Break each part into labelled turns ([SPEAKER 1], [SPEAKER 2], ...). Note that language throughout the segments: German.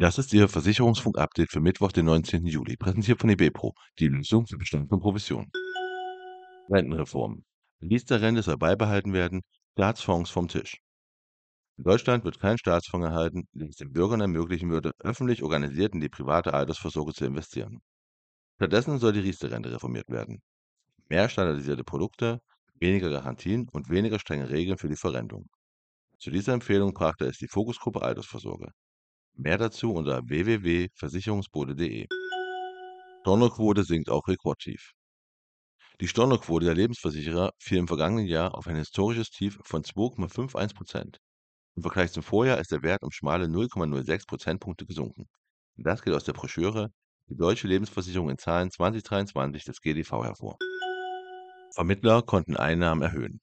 [SPEAKER 1] Das ist Ihr Versicherungsfunk-Update für Mittwoch, den 19. Juli, präsentiert von eBepro, die Lösung für Bestand und Provision. Rentenreform. Riester-Rente soll beibehalten werden, Staatsfonds vom Tisch. In Deutschland wird kein Staatsfonds erhalten, der es den Bürgern ermöglichen würde, öffentlich organisiert in die private Altersvorsorge zu investieren. Stattdessen soll die Riester-Rente reformiert werden. Mehr standardisierte Produkte, weniger Garantien und weniger strenge Regeln für die Verrentung. Zu dieser Empfehlung brachte es die Fokusgruppe Altersvorsorge. Mehr dazu unter www.versicherungsbode.de. Stornoquote sinkt auch rekordtief. Die Stornoquote der Lebensversicherer fiel im vergangenen Jahr auf ein historisches Tief von 2,51 Prozent. Im Vergleich zum Vorjahr ist der Wert um schmale 0,06 Prozentpunkte gesunken. Das geht aus der Broschüre Die deutsche Lebensversicherung in Zahlen 2023 des GDV hervor. Vermittler konnten Einnahmen erhöhen.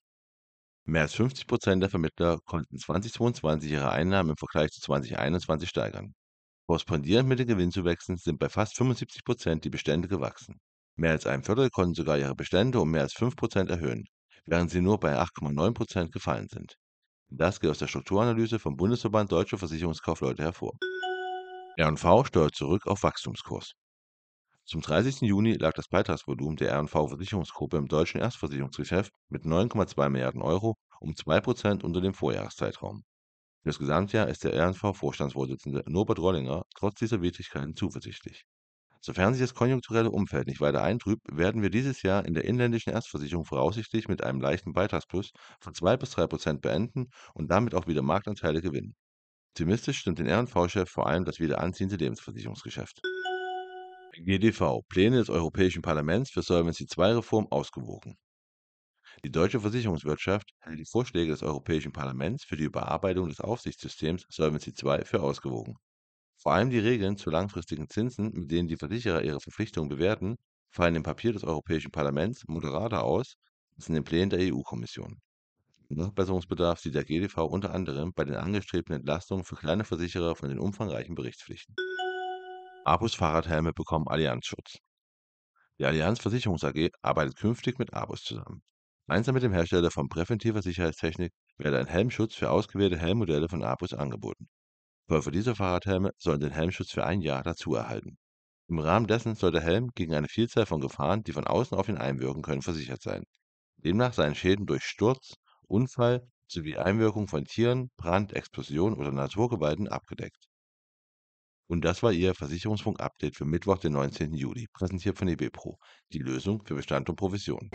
[SPEAKER 1] Mehr als 50 Prozent der Vermittler konnten 2022 ihre Einnahmen im Vergleich zu 2021 steigern. Korrespondierend mit den Gewinnzuwächsen sind bei fast 75 Prozent die Bestände gewachsen. Mehr als ein Viertel konnten sogar ihre Bestände um mehr als 5 Prozent erhöhen, während sie nur bei 8,9 Prozent gefallen sind. Das geht aus der Strukturanalyse vom Bundesverband Deutscher Versicherungskaufleute hervor. R&V steuert zurück auf Wachstumskurs. Zum 30. Juni lag das Beitragsvolumen der R&V-Versicherungsgruppe im deutschen Erstversicherungsgeschäft mit 9,2 Milliarden Euro um 2 Prozent unter dem Vorjahreszeitraum. Für das Gesamtjahr ist der R&V-Vorstandsvorsitzende Norbert Rollinger trotz dieser Widrigkeiten zuversichtlich. Sofern sich das konjunkturelle Umfeld nicht weiter eintrübt, werden wir dieses Jahr in der inländischen Erstversicherung voraussichtlich mit einem leichten Beitragsplus von 2 bis 3 Prozent beenden und damit auch wieder Marktanteile gewinnen. Optimistisch stimmt den R&V-Chef vor allem das wieder anziehende Lebensversicherungsgeschäft. GDV Pläne des Europäischen Parlaments für Solvency II-Reform ausgewogen. Die deutsche Versicherungswirtschaft hält die Vorschläge des Europäischen Parlaments für die Überarbeitung des Aufsichtssystems Solvency II für ausgewogen. Vor allem die Regeln zu langfristigen Zinsen, mit denen die Versicherer ihre Verpflichtungen bewerten, fallen im Papier des Europäischen Parlaments moderater aus als in den Plänen der EU-Kommission. Nachbesserungsbedarf sieht der GDV unter anderem bei den angestrebten Entlastungen für kleine Versicherer von den umfangreichen Berichtspflichten. Abus Fahrradhelme bekommen Allianzschutz. Die Allianz Versicherungs AG arbeitet künftig mit Abus zusammen. Gemeinsam mit dem Hersteller von präventiver Sicherheitstechnik werde ein Helmschutz für ausgewählte Helmmodelle von Abus angeboten. Käufer dieser Fahrradhelme sollen den Helmschutz für ein Jahr dazu erhalten. Im Rahmen dessen soll der Helm gegen eine Vielzahl von Gefahren, die von außen auf ihn einwirken können, versichert sein. Demnach seien Schäden durch Sturz, Unfall sowie Einwirkung von Tieren, Brand, Explosion oder Naturgewalten abgedeckt. Und das war Ihr Versicherungsfunk-Update für Mittwoch, den 19. Juli, präsentiert von eBepro, die Lösung für Bestand und Provision.